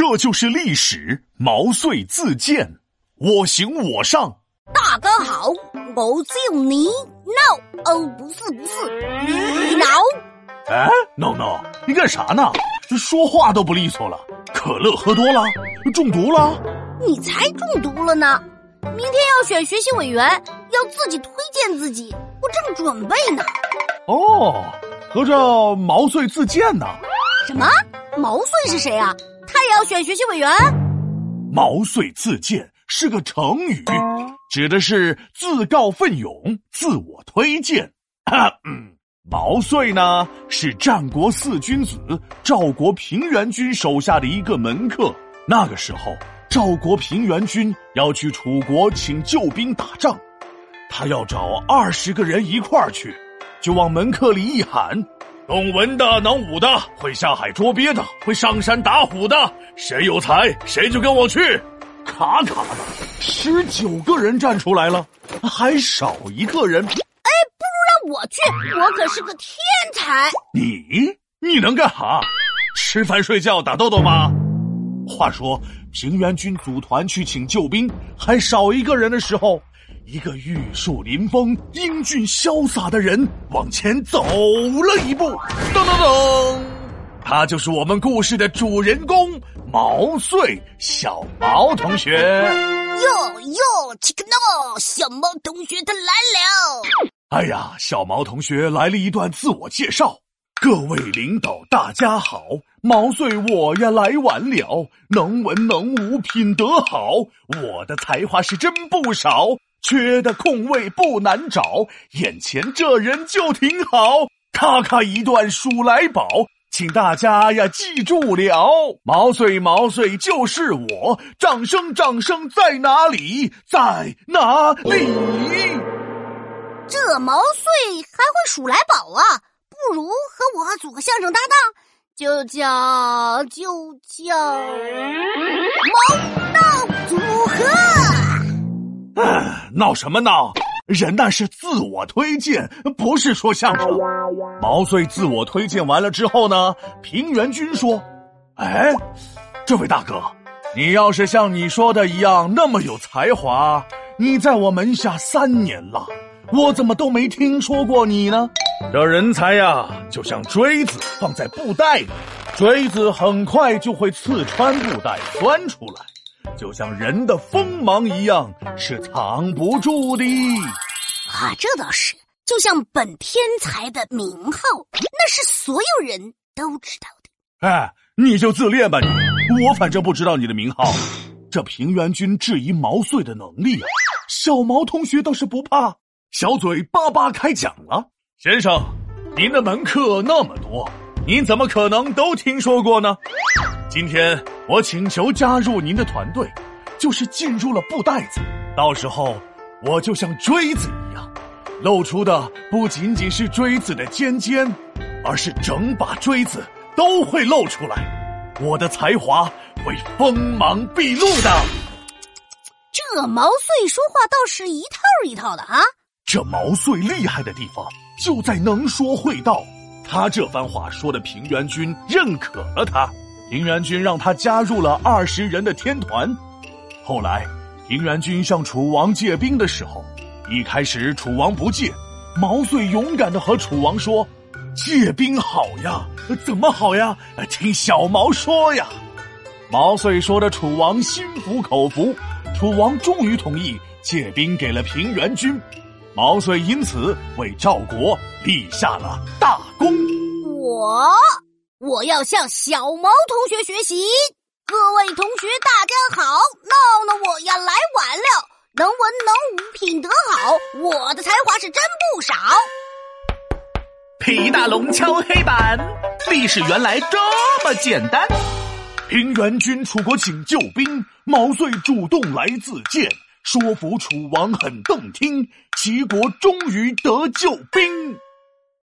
这就是历史。毛遂自荐，我行我上。大哥好，我叫你 no 哦，不是不是，你挠。哎，no no，你干啥呢？说话都不利索了。可乐喝多了，中毒了？你才中毒了呢！明天要选学习委员，要自己推荐自己，我正准备呢。哦，合着毛遂自荐呢？什么？毛遂是谁啊？要选学习委员？毛遂自荐是个成语，指的是自告奋勇、自我推荐。嗯，毛遂呢是战国四君子赵国平原君手下的一个门客。那个时候，赵国平原君要去楚国请救兵打仗，他要找二十个人一块儿去，就往门客里一喊：“懂文的、能武的、会下海捉鳖的、会上山打虎的，谁有才谁就跟我去。”卡卡的，十九个人站出来了，还少一个人。哎，不如让我去，我可是个天才。你你能干哈？吃饭睡觉打豆豆吗？话说平原君组团去请救兵，还少一个人的时候，一个玉树临风、英俊潇洒的人往前走了一步。噔噔噔，他就是我们故事的主人公毛遂，小毛同学。哟哟，切克闹，小毛同学他来了。哎呀，小毛同学来了一段自我介绍。各位领导，大家好。毛遂我呀来晚了，能文能武，品德好。我的才华是真不少，缺的空位不难找。眼前这人就挺好，咔咔一段数来宝，请大家呀记住了。毛遂毛遂就是我，掌声掌声在哪里？在哪里？这毛遂还会数来宝啊！不如和我组个相声搭档。就叫就叫毛道组合。闹什么闹？人那是自我推荐，不是说相声。毛遂自我推荐完了之后呢，平原君说：“哎，这位大哥，你要是像你说的一样那么有才华，你在我门下三年了，我怎么都没听说过你呢？”这人才呀，就像锥子放在布袋里，锥子很快就会刺穿布袋，钻出来。就像人的锋芒一样，是藏不住的。啊，这倒是。就像本天才的名号，那是所有人都知道的。哎，你就自恋吧你！我反正不知道你的名号。这平原君质疑毛遂的能力，小毛同学倒是不怕，小嘴巴巴开讲了。先生，您的门客那么多，您怎么可能都听说过呢？今天我请求加入您的团队，就是进入了布袋子，到时候我就像锥子一样，露出的不仅仅是锥子的尖尖，而是整把锥子都会露出来，我的才华会锋芒毕露的。这毛遂说话倒是一套一套的啊！这毛遂厉害的地方。就在能说会道，他这番话说的平原君认可了他，平原君让他加入了二十人的天团。后来，平原君向楚王借兵的时候，一开始楚王不借，毛遂勇敢的和楚王说：“借兵好呀，怎么好呀？听小毛说呀。”毛遂说的楚王心服口服，楚王终于同意借兵给了平原君。毛遂因此为赵国立下了大功。我我要向小毛同学学习。各位同学，大家好。闹闹，我呀来晚了。能文能武，品德好。我的才华是真不少。皮大龙敲黑板，历史原来这么简单。平原君楚国请救兵，毛遂主动来自荐。说服楚王很动听，齐国终于得救兵。